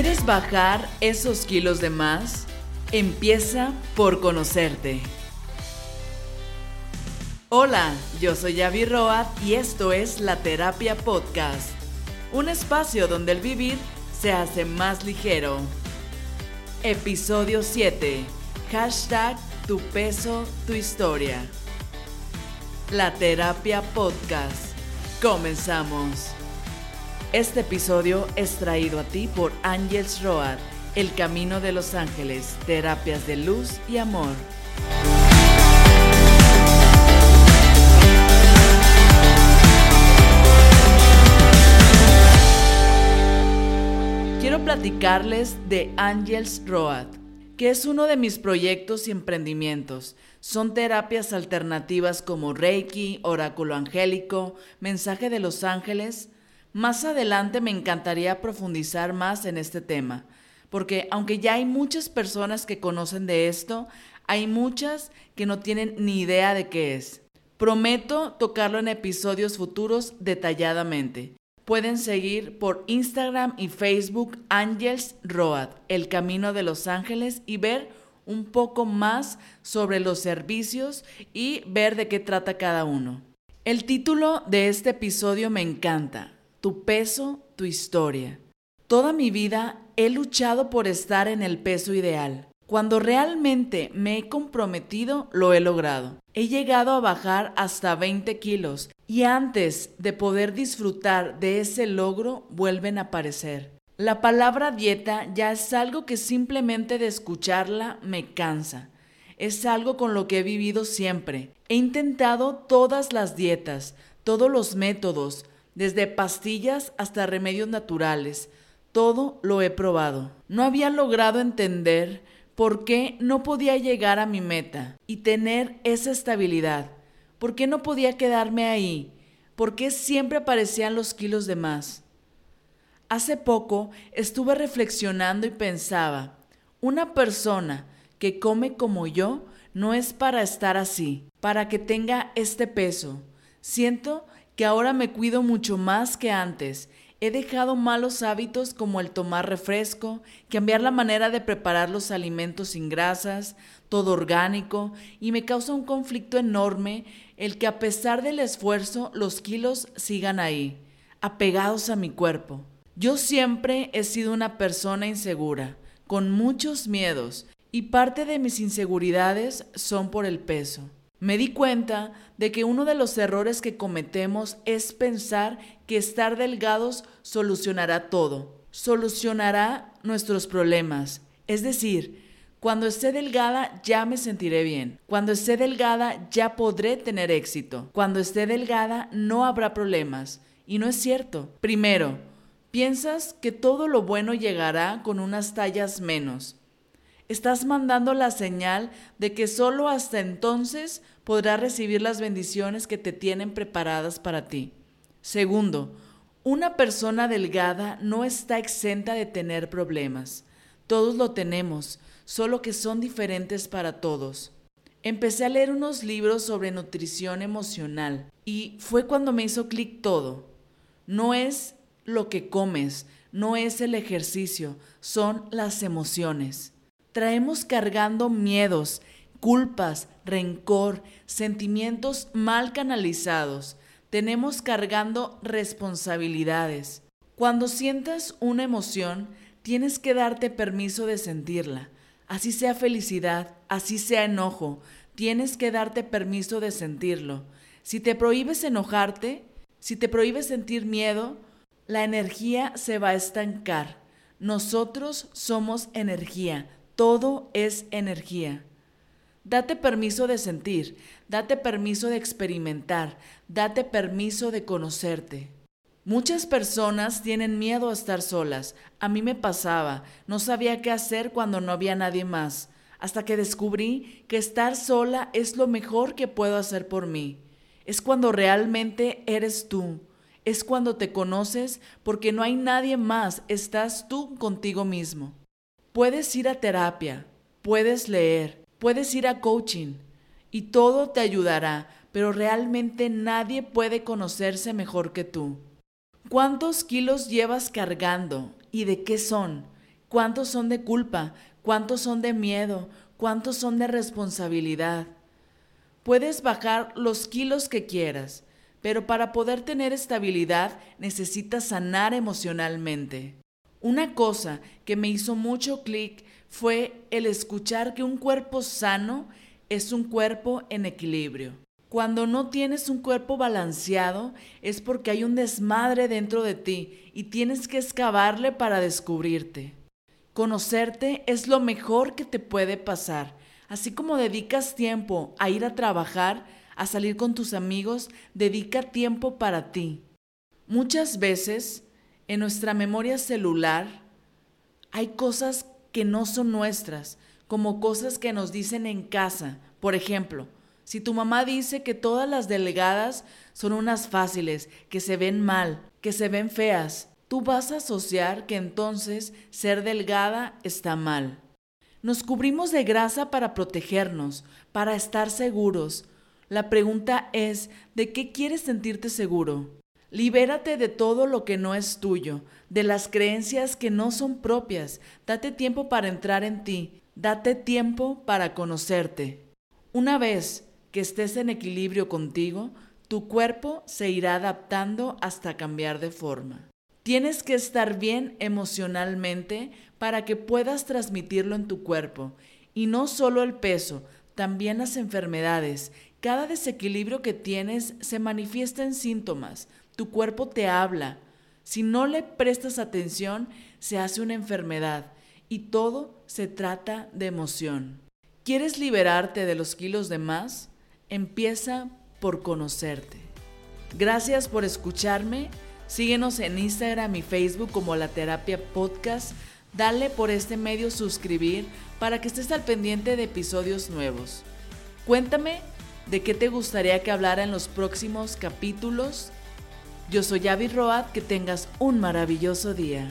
¿Quieres bajar esos kilos de más? Empieza por conocerte. Hola, yo soy Yavi Roa y esto es La Terapia Podcast, un espacio donde el vivir se hace más ligero. Episodio 7. Hashtag Tu peso, tu historia. La Terapia Podcast. Comenzamos. Este episodio es traído a ti por Angels Road, El Camino de los Ángeles, terapias de luz y amor. Quiero platicarles de Angels Road, que es uno de mis proyectos y emprendimientos. Son terapias alternativas como Reiki, Oráculo Angélico, Mensaje de los Ángeles, más adelante me encantaría profundizar más en este tema, porque aunque ya hay muchas personas que conocen de esto, hay muchas que no tienen ni idea de qué es. Prometo tocarlo en episodios futuros detalladamente. Pueden seguir por Instagram y Facebook Angels Road, El Camino de los Ángeles, y ver un poco más sobre los servicios y ver de qué trata cada uno. El título de este episodio me encanta, tu peso, tu historia. Toda mi vida he luchado por estar en el peso ideal. Cuando realmente me he comprometido, lo he logrado. He llegado a bajar hasta 20 kilos y antes de poder disfrutar de ese logro, vuelven a aparecer. La palabra dieta ya es algo que simplemente de escucharla me cansa. Es algo con lo que he vivido siempre. He intentado todas las dietas, todos los métodos, desde pastillas hasta remedios naturales. Todo lo he probado. No había logrado entender por qué no podía llegar a mi meta y tener esa estabilidad. ¿Por qué no podía quedarme ahí? ¿Por qué siempre aparecían los kilos de más? Hace poco estuve reflexionando y pensaba, una persona que come como yo no es para estar así, para que tenga este peso. Siento que ahora me cuido mucho más que antes. He dejado malos hábitos como el tomar refresco, cambiar la manera de preparar los alimentos sin grasas, todo orgánico, y me causa un conflicto enorme el que a pesar del esfuerzo los kilos sigan ahí, apegados a mi cuerpo. Yo siempre he sido una persona insegura, con muchos miedos, y parte de mis inseguridades son por el peso. Me di cuenta de que uno de los errores que cometemos es pensar que estar delgados solucionará todo, solucionará nuestros problemas. Es decir, cuando esté delgada ya me sentiré bien. Cuando esté delgada ya podré tener éxito. Cuando esté delgada no habrá problemas. Y no es cierto. Primero, piensas que todo lo bueno llegará con unas tallas menos. Estás mandando la señal de que solo hasta entonces podrás recibir las bendiciones que te tienen preparadas para ti. Segundo, una persona delgada no está exenta de tener problemas. Todos lo tenemos, solo que son diferentes para todos. Empecé a leer unos libros sobre nutrición emocional y fue cuando me hizo clic todo. No es lo que comes, no es el ejercicio, son las emociones. Traemos cargando miedos, culpas, rencor, sentimientos mal canalizados. Tenemos cargando responsabilidades. Cuando sientas una emoción, tienes que darte permiso de sentirla. Así sea felicidad, así sea enojo, tienes que darte permiso de sentirlo. Si te prohíbes enojarte, si te prohíbes sentir miedo, la energía se va a estancar. Nosotros somos energía, todo es energía. Date permiso de sentir, date permiso de experimentar, date permiso de conocerte. Muchas personas tienen miedo a estar solas. A mí me pasaba, no sabía qué hacer cuando no había nadie más, hasta que descubrí que estar sola es lo mejor que puedo hacer por mí. Es cuando realmente eres tú. Es cuando te conoces porque no hay nadie más, estás tú contigo mismo. Puedes ir a terapia, puedes leer, puedes ir a coaching y todo te ayudará, pero realmente nadie puede conocerse mejor que tú. ¿Cuántos kilos llevas cargando y de qué son? ¿Cuántos son de culpa? ¿Cuántos son de miedo? ¿Cuántos son de responsabilidad? Puedes bajar los kilos que quieras, pero para poder tener estabilidad necesitas sanar emocionalmente. Una cosa que me hizo mucho clic fue el escuchar que un cuerpo sano es un cuerpo en equilibrio. Cuando no tienes un cuerpo balanceado es porque hay un desmadre dentro de ti y tienes que excavarle para descubrirte. Conocerte es lo mejor que te puede pasar. Así como dedicas tiempo a ir a trabajar, a salir con tus amigos, dedica tiempo para ti. Muchas veces en nuestra memoria celular hay cosas que no son nuestras, como cosas que nos dicen en casa. Por ejemplo, si tu mamá dice que todas las delgadas son unas fáciles, que se ven mal, que se ven feas, tú vas a asociar que entonces ser delgada está mal. Nos cubrimos de grasa para protegernos, para estar seguros. La pregunta es, ¿de qué quieres sentirte seguro? Libérate de todo lo que no es tuyo, de las creencias que no son propias. Date tiempo para entrar en ti. Date tiempo para conocerte. Una vez que estés en equilibrio contigo, tu cuerpo se irá adaptando hasta cambiar de forma. Tienes que estar bien emocionalmente para que puedas transmitirlo en tu cuerpo. Y no solo el peso, también las enfermedades. Cada desequilibrio que tienes se manifiesta en síntomas. Tu cuerpo te habla. Si no le prestas atención, se hace una enfermedad. Y todo se trata de emoción. ¿Quieres liberarte de los kilos de más? Empieza por conocerte. Gracias por escucharme Síguenos en Instagram y Facebook como La Terapia Podcast. Dale por este medio suscribir para que estés al pendiente de episodios nuevos. Cuéntame de qué te gustaría que hablara en los próximos capítulos. Yo soy Avi Road, que tengas un maravilloso día.